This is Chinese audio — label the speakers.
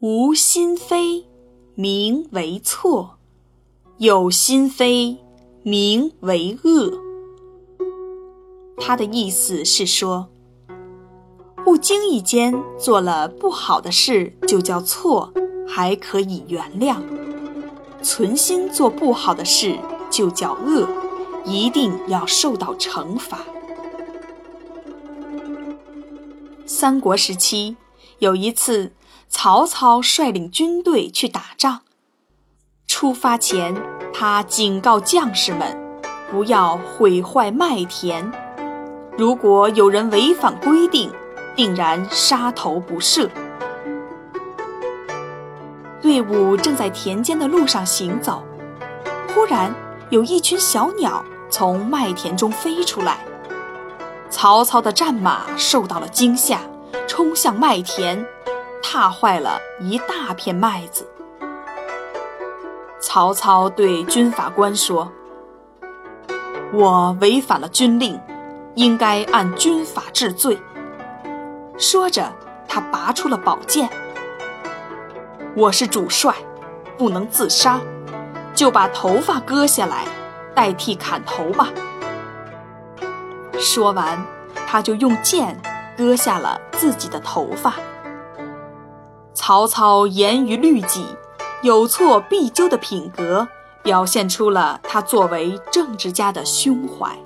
Speaker 1: 无心非，名为错；有心非，名为恶。他的意思是说，不经意间做了不好的事，就叫错，还可以原谅；存心做不好的事，就叫恶，一定要受到惩罚。三国时期，有一次。曹操率领军队去打仗，出发前，他警告将士们不要毁坏麦田，如果有人违反规定，定然杀头不赦。队伍正在田间的路上行走，忽然有一群小鸟从麦田中飞出来，曹操的战马受到了惊吓，冲向麦田。踏坏了一大片麦子。曹操对军法官说：“我违反了军令，应该按军法治罪。”说着，他拔出了宝剑。我是主帅，不能自杀，就把头发割下来，代替砍头吧。说完，他就用剑割下了自己的头发。曹操严于律己，有错必纠的品格，表现出了他作为政治家的胸怀。